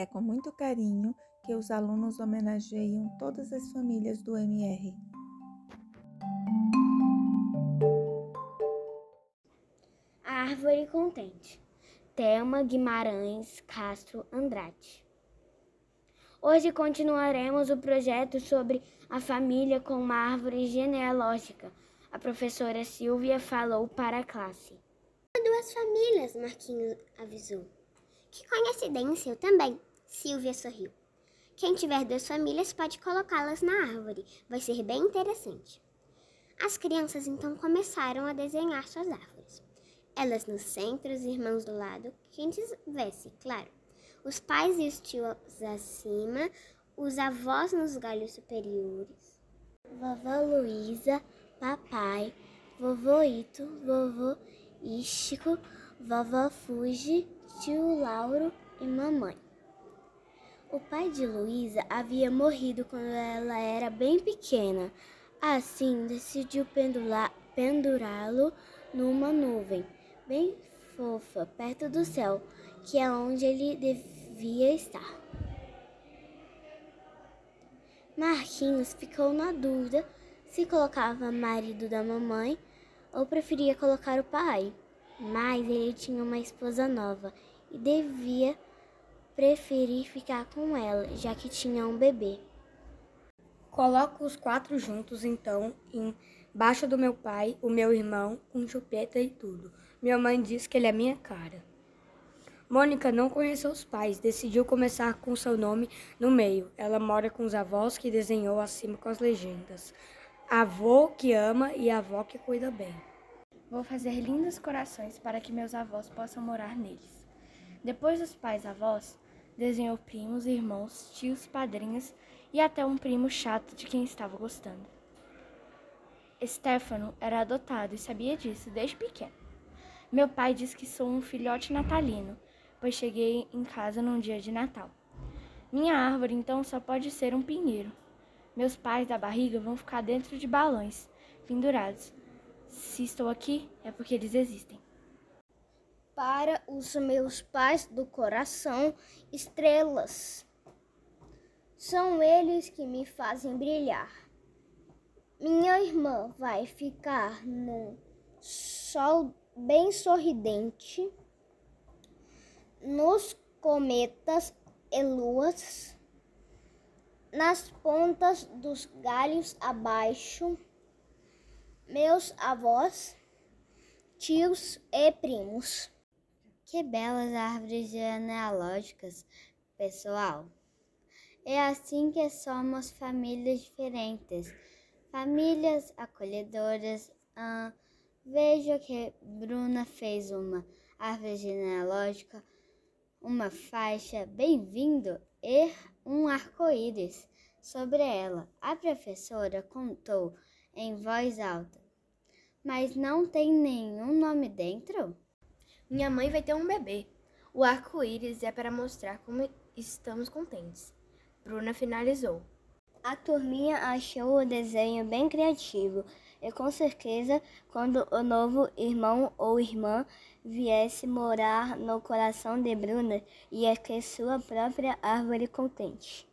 É com muito carinho que os alunos homenageiam todas as famílias do MR. A Árvore Contente. Thelma Guimarães Castro Andrade. Hoje continuaremos o projeto sobre a família com uma árvore genealógica. A professora Silvia falou para a classe. Duas famílias, Marquinhos avisou. Que coincidência, eu também. Silvia sorriu. Quem tiver duas famílias pode colocá-las na árvore. Vai ser bem interessante. As crianças então começaram a desenhar suas árvores. Elas no centro, os irmãos do lado, quem tivesse, claro os pais e os tios acima, os avós nos galhos superiores, vovó Luísa, papai, vovô Ito, vovô Ístico, vovó Fuji, tio Lauro e mamãe. O pai de Luísa havia morrido quando ela era bem pequena. Assim, decidiu pendurá-lo numa nuvem bem fofa, perto do céu, que é onde ele devia estar. Marquinhos ficou na dúvida se colocava marido da mamãe ou preferia colocar o pai, mas ele tinha uma esposa nova e devia preferir ficar com ela, já que tinha um bebê. Coloco os quatro juntos, então, embaixo do meu pai, o meu irmão, com chupeta e tudo. Minha mãe diz que ele é minha cara. Mônica não conheceu os pais, decidiu começar com seu nome no meio. Ela mora com os avós que desenhou acima com as legendas. Avô que ama e avó que cuida bem. Vou fazer lindos corações para que meus avós possam morar neles. Depois dos pais avós, desenhou primos, irmãos, tios, padrinhos e até um primo chato de quem estava gostando. Stefano era adotado e sabia disso desde pequeno. Meu pai diz que sou um filhote natalino pois cheguei em casa num dia de Natal. Minha árvore então só pode ser um pinheiro. Meus pais da barriga vão ficar dentro de balões, pendurados. Se estou aqui, é porque eles existem. Para os meus pais do coração, estrelas. São eles que me fazem brilhar. Minha irmã vai ficar num sol bem sorridente nos cometas e luas, nas pontas dos galhos abaixo, meus avós, tios e primos. Que belas árvores genealógicas, pessoal! É assim que somos famílias diferentes, famílias acolhedoras. Ah, vejo que Bruna fez uma árvore genealógica uma faixa bem-vindo e um arco-íris sobre ela. A professora contou em voz alta: Mas não tem nenhum nome dentro? Minha mãe vai ter um bebê. O arco-íris é para mostrar como estamos contentes. Bruna finalizou. A turminha achou o desenho bem criativo e com certeza quando o novo irmão ou irmã viesse morar no coração de Bruna ia ter sua própria árvore contente.